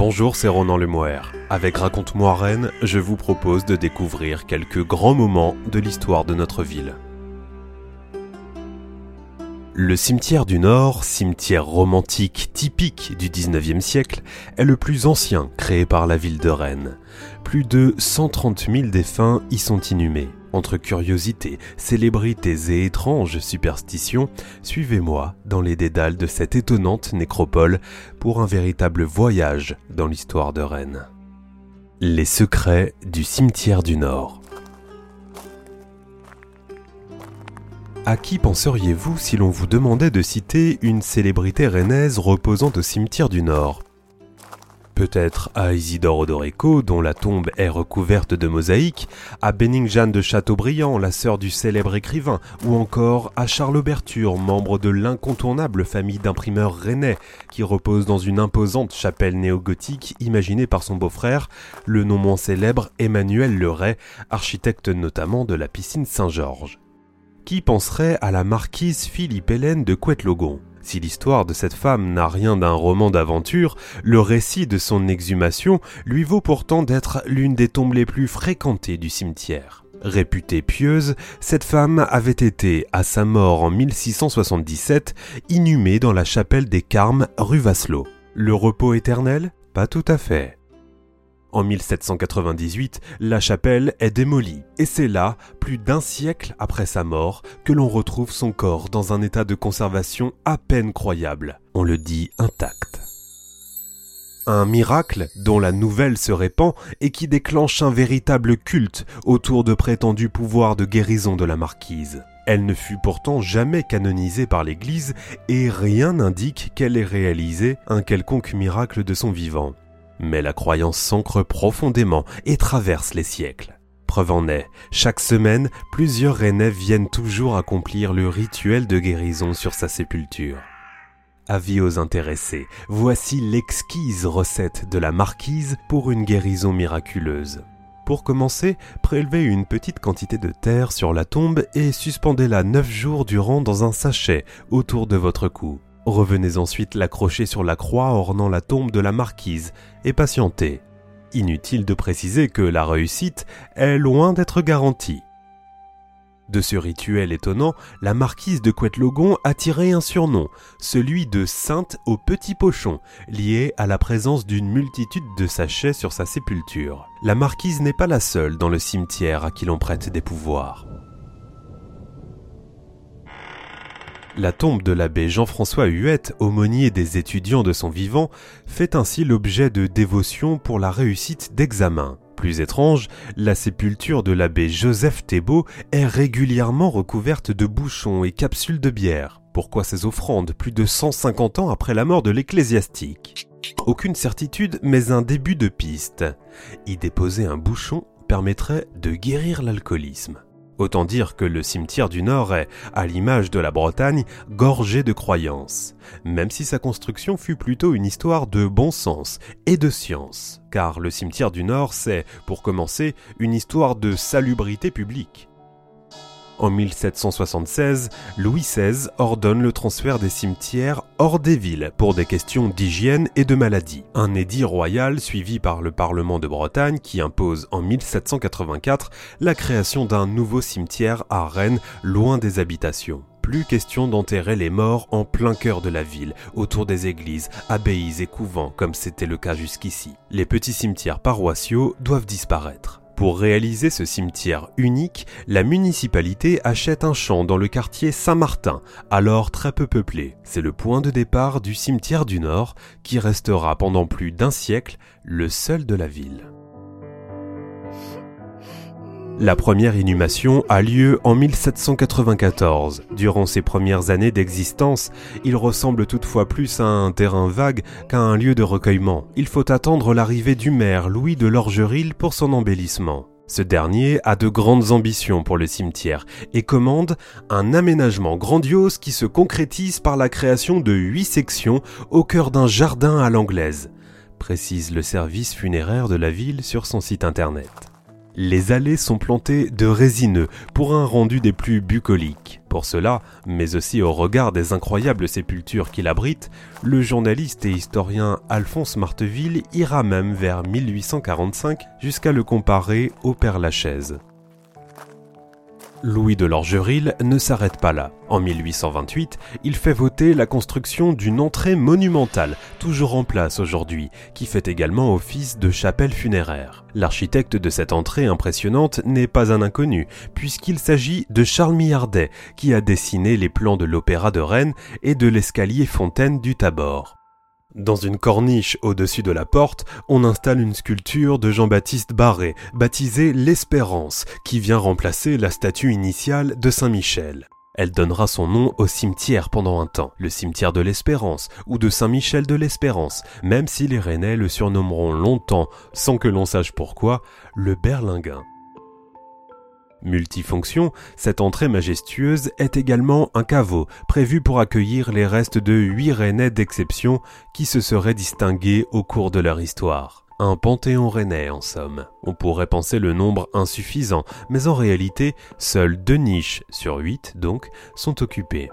Bonjour, c'est Ronan Lemoire. Avec Raconte-moi Rennes, je vous propose de découvrir quelques grands moments de l'histoire de notre ville. Le cimetière du Nord, cimetière romantique typique du 19e siècle, est le plus ancien créé par la ville de Rennes. Plus de 130 000 défunts y sont inhumés. Entre curiosités, célébrités et étranges superstitions, suivez-moi dans les dédales de cette étonnante nécropole pour un véritable voyage dans l'histoire de Rennes. Les secrets du cimetière du Nord. À qui penseriez-vous si l'on vous demandait de citer une célébrité rennaise reposant au cimetière du Nord? Peut-être à Isidore Odoreco, dont la tombe est recouverte de mosaïques, à Béning-Jeanne de Chateaubriand, la sœur du célèbre écrivain, ou encore à Charles Berture, membre de l'incontournable famille d'imprimeurs rennais, qui repose dans une imposante chapelle néo-gothique imaginée par son beau-frère, le non moins célèbre Emmanuel Leray, architecte notamment de la piscine Saint-Georges. Qui penserait à la marquise Philippe Hélène de Couette-Logon si l'histoire de cette femme n'a rien d'un roman d'aventure, le récit de son exhumation lui vaut pourtant d'être l'une des tombes les plus fréquentées du cimetière. Réputée pieuse, cette femme avait été, à sa mort en 1677, inhumée dans la chapelle des Carmes rue Vasselot. Le repos éternel? Pas tout à fait. En 1798, la chapelle est démolie, et c'est là, plus d'un siècle après sa mort, que l'on retrouve son corps dans un état de conservation à peine croyable, on le dit intact. Un miracle dont la nouvelle se répand et qui déclenche un véritable culte autour de prétendus pouvoirs de guérison de la marquise. Elle ne fut pourtant jamais canonisée par l'Église et rien n'indique qu'elle ait réalisé un quelconque miracle de son vivant. Mais la croyance s'ancre profondément et traverse les siècles. Preuve en est, chaque semaine, plusieurs Rennais viennent toujours accomplir le rituel de guérison sur sa sépulture. Avis aux intéressés, voici l'exquise recette de la marquise pour une guérison miraculeuse. Pour commencer, prélevez une petite quantité de terre sur la tombe et suspendez-la 9 jours durant dans un sachet autour de votre cou. Revenez ensuite l'accrocher sur la croix ornant la tombe de la marquise et patientez. Inutile de préciser que la réussite est loin d'être garantie. De ce rituel étonnant, la marquise de Couette-Logon a tiré un surnom, celui de Sainte au Petit Pochon, lié à la présence d'une multitude de sachets sur sa sépulture. La marquise n'est pas la seule dans le cimetière à qui l'on prête des pouvoirs. La tombe de l'abbé Jean-François Huette, aumônier des étudiants de son vivant, fait ainsi l'objet de dévotion pour la réussite d'examens. Plus étrange, la sépulture de l'abbé Joseph Thébault est régulièrement recouverte de bouchons et capsules de bière. Pourquoi ces offrandes plus de 150 ans après la mort de l'ecclésiastique? Aucune certitude, mais un début de piste. Y déposer un bouchon permettrait de guérir l'alcoolisme. Autant dire que le cimetière du Nord est, à l'image de la Bretagne, gorgé de croyances, même si sa construction fut plutôt une histoire de bon sens et de science, car le cimetière du Nord, c'est, pour commencer, une histoire de salubrité publique. En 1776, Louis XVI ordonne le transfert des cimetières hors des villes pour des questions d'hygiène et de maladie. Un édit royal suivi par le Parlement de Bretagne qui impose en 1784 la création d'un nouveau cimetière à Rennes, loin des habitations plus question d'enterrer les morts en plein cœur de la ville, autour des églises, abbayes et couvents, comme c'était le cas jusqu'ici. Les petits cimetières paroissiaux doivent disparaître. Pour réaliser ce cimetière unique, la municipalité achète un champ dans le quartier Saint-Martin, alors très peu peuplé. C'est le point de départ du cimetière du Nord, qui restera pendant plus d'un siècle le seul de la ville. La première inhumation a lieu en 1794. Durant ses premières années d'existence, il ressemble toutefois plus à un terrain vague qu'à un lieu de recueillement. Il faut attendre l'arrivée du maire Louis de Lorgeril pour son embellissement. Ce dernier a de grandes ambitions pour le cimetière et commande un aménagement grandiose qui se concrétise par la création de huit sections au cœur d'un jardin à l'anglaise, précise le service funéraire de la ville sur son site internet. Les allées sont plantées de résineux pour un rendu des plus bucoliques. Pour cela, mais aussi au regard des incroyables sépultures qu'il abrite, le journaliste et historien Alphonse Marteville ira même vers 1845 jusqu'à le comparer au Père Lachaise. Louis de Lorgeril ne s'arrête pas là. En 1828, il fait voter la construction d'une entrée monumentale, toujours en place aujourd'hui, qui fait également office de chapelle funéraire. L'architecte de cette entrée impressionnante n'est pas un inconnu, puisqu'il s'agit de Charles Millardet, qui a dessiné les plans de l'Opéra de Rennes et de l'escalier fontaine du Tabor. Dans une corniche au-dessus de la porte, on installe une sculpture de Jean-Baptiste Barré, baptisée l'Espérance, qui vient remplacer la statue initiale de Saint-Michel. Elle donnera son nom au cimetière pendant un temps, le cimetière de l'Espérance ou de Saint-Michel de l'Espérance, même si les Rennais le surnommeront longtemps, sans que l'on sache pourquoi, le Berlinguin. Multifonction, cette entrée majestueuse est également un caveau prévu pour accueillir les restes de huit rennais d'exception qui se seraient distingués au cours de leur histoire. Un panthéon rennais en somme. On pourrait penser le nombre insuffisant, mais en réalité, seules deux niches sur huit donc sont occupées.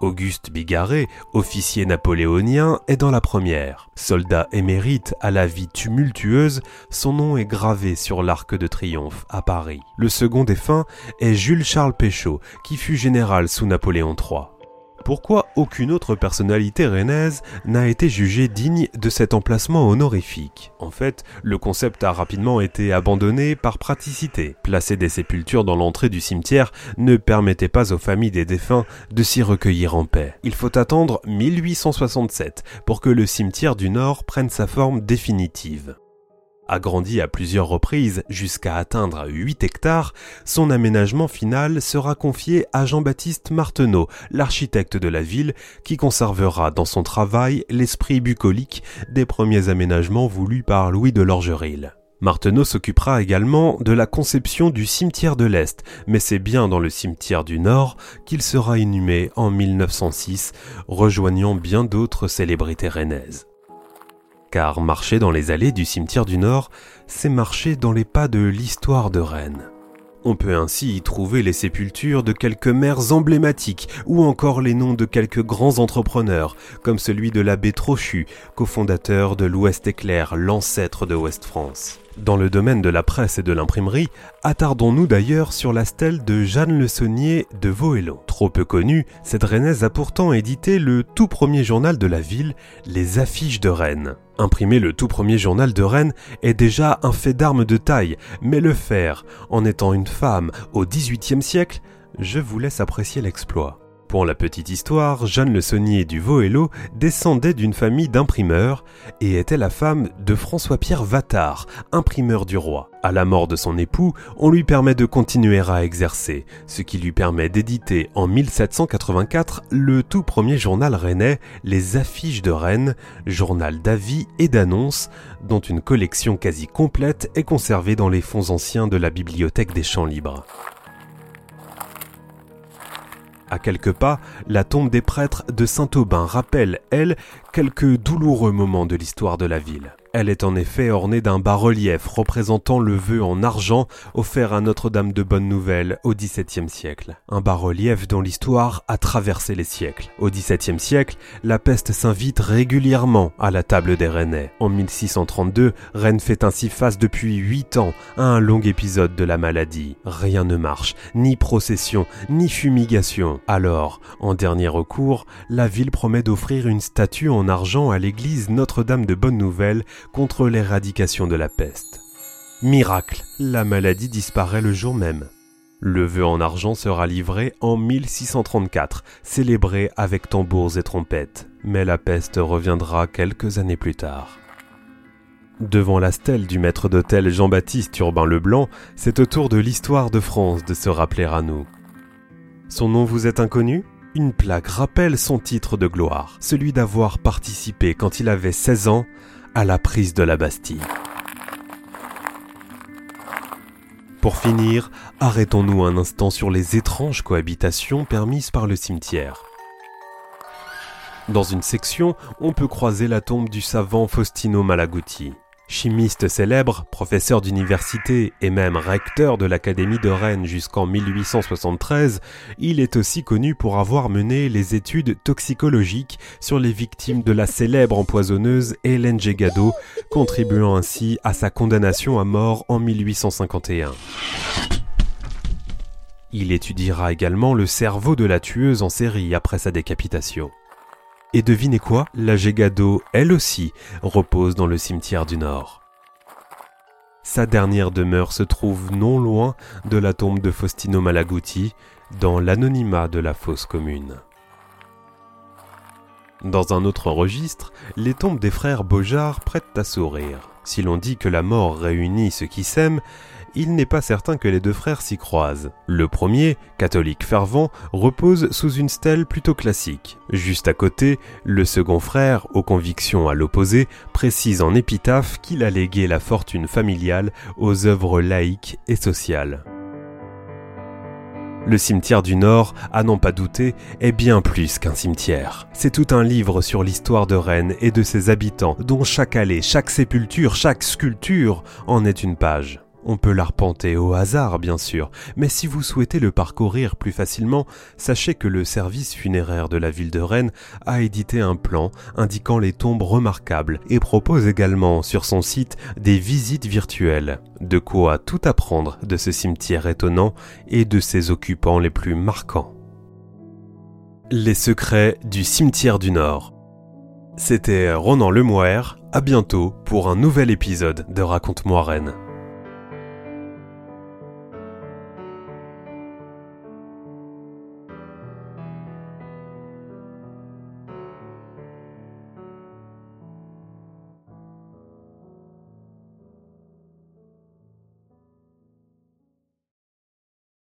Auguste Bigarré, officier napoléonien, est dans la première. Soldat émérite à la vie tumultueuse, son nom est gravé sur l'Arc de Triomphe à Paris. Le second défunt est Jules Charles Péchaud, qui fut général sous Napoléon III pourquoi aucune autre personnalité rennaise n'a été jugée digne de cet emplacement honorifique? En fait, le concept a rapidement été abandonné par praticité. Placer des sépultures dans l'entrée du cimetière ne permettait pas aux familles des défunts de s'y recueillir en paix. Il faut attendre 1867 pour que le cimetière du Nord prenne sa forme définitive. Agrandi à plusieurs reprises jusqu'à atteindre 8 hectares, son aménagement final sera confié à Jean-Baptiste Marteneau, l'architecte de la ville, qui conservera dans son travail l'esprit bucolique des premiers aménagements voulus par Louis de Lorgeril. Marteneau s'occupera également de la conception du cimetière de l'Est, mais c'est bien dans le cimetière du Nord qu'il sera inhumé en 1906, rejoignant bien d'autres célébrités rennaises car marcher dans les allées du cimetière du Nord, c'est marcher dans les pas de l'histoire de Rennes. On peut ainsi y trouver les sépultures de quelques maires emblématiques ou encore les noms de quelques grands entrepreneurs, comme celui de l'abbé Trochu, cofondateur de l'Ouest Éclair, l'ancêtre de Ouest France. Dans le domaine de la presse et de l'imprimerie, attardons-nous d'ailleurs sur la stèle de Jeanne Le Saunier de Vauhelon. Trop peu connue, cette Rennaise a pourtant édité le tout premier journal de la ville, Les Affiches de Rennes. Imprimer le tout premier journal de Rennes est déjà un fait d'armes de taille, mais le faire, en étant une femme, au XVIIIe siècle, je vous laisse apprécier l'exploit. Pour la petite histoire, Jeanne Le Saunier du Vauhello descendait d'une famille d'imprimeurs et était la femme de François-Pierre Vattard, imprimeur du roi. À la mort de son époux, on lui permet de continuer à exercer, ce qui lui permet d'éditer en 1784 le tout premier journal rennais, Les Affiches de Rennes, journal d'avis et d'annonces, dont une collection quasi complète est conservée dans les fonds anciens de la bibliothèque des Champs Libres. À quelques pas, la tombe des prêtres de Saint-Aubin rappelle, elle, quelques douloureux moments de l'histoire de la ville. Elle est en effet ornée d'un bas-relief représentant le vœu en argent offert à Notre-Dame de Bonne Nouvelle au XVIIe siècle. Un bas-relief dont l'histoire a traversé les siècles. Au XVIIe siècle, la peste s'invite régulièrement à la table des Rennais. En 1632, Rennes fait ainsi face depuis huit ans à un long épisode de la maladie. Rien ne marche, ni procession, ni fumigation. Alors, en dernier recours, la ville promet d'offrir une statue en argent à l'église Notre-Dame de Bonne Nouvelle contre l'éradication de la peste. Miracle, la maladie disparaît le jour même. Le vœu en argent sera livré en 1634, célébré avec tambours et trompettes, mais la peste reviendra quelques années plus tard. Devant la stèle du maître d'hôtel Jean-Baptiste Urbain Leblanc, c'est au tour de l'histoire de France de se rappeler à nous. Son nom vous est inconnu? Une plaque rappelle son titre de gloire, celui d'avoir participé quand il avait 16 ans à la prise de la Bastille. Pour finir, arrêtons-nous un instant sur les étranges cohabitations permises par le cimetière. Dans une section, on peut croiser la tombe du savant Faustino Malaguti. Chimiste célèbre, professeur d'université et même recteur de l'Académie de Rennes jusqu'en 1873, il est aussi connu pour avoir mené les études toxicologiques sur les victimes de la célèbre empoisonneuse Hélène Gégado, contribuant ainsi à sa condamnation à mort en 1851. Il étudiera également le cerveau de la tueuse en série après sa décapitation. Et devinez quoi La Gégado, elle aussi, repose dans le cimetière du Nord. Sa dernière demeure se trouve non loin de la tombe de Faustino Malaguti, dans l'anonymat de la fosse commune. Dans un autre registre, les tombes des frères Beaujard prêtent à sourire. Si l'on dit que la mort réunit ceux qui s'aiment, il n'est pas certain que les deux frères s'y croisent. Le premier, catholique fervent, repose sous une stèle plutôt classique. Juste à côté, le second frère, aux convictions à l'opposé, précise en épitaphe qu'il a légué la fortune familiale aux œuvres laïques et sociales. Le cimetière du Nord, à n'en pas douter, est bien plus qu'un cimetière. C'est tout un livre sur l'histoire de Rennes et de ses habitants, dont chaque allée, chaque sépulture, chaque sculpture en est une page. On peut l'arpenter au hasard, bien sûr, mais si vous souhaitez le parcourir plus facilement, sachez que le service funéraire de la ville de Rennes a édité un plan indiquant les tombes remarquables et propose également sur son site des visites virtuelles. De quoi tout apprendre de ce cimetière étonnant et de ses occupants les plus marquants. Les secrets du cimetière du Nord. C'était Ronan Lemoire. À bientôt pour un nouvel épisode de Raconte-moi Rennes.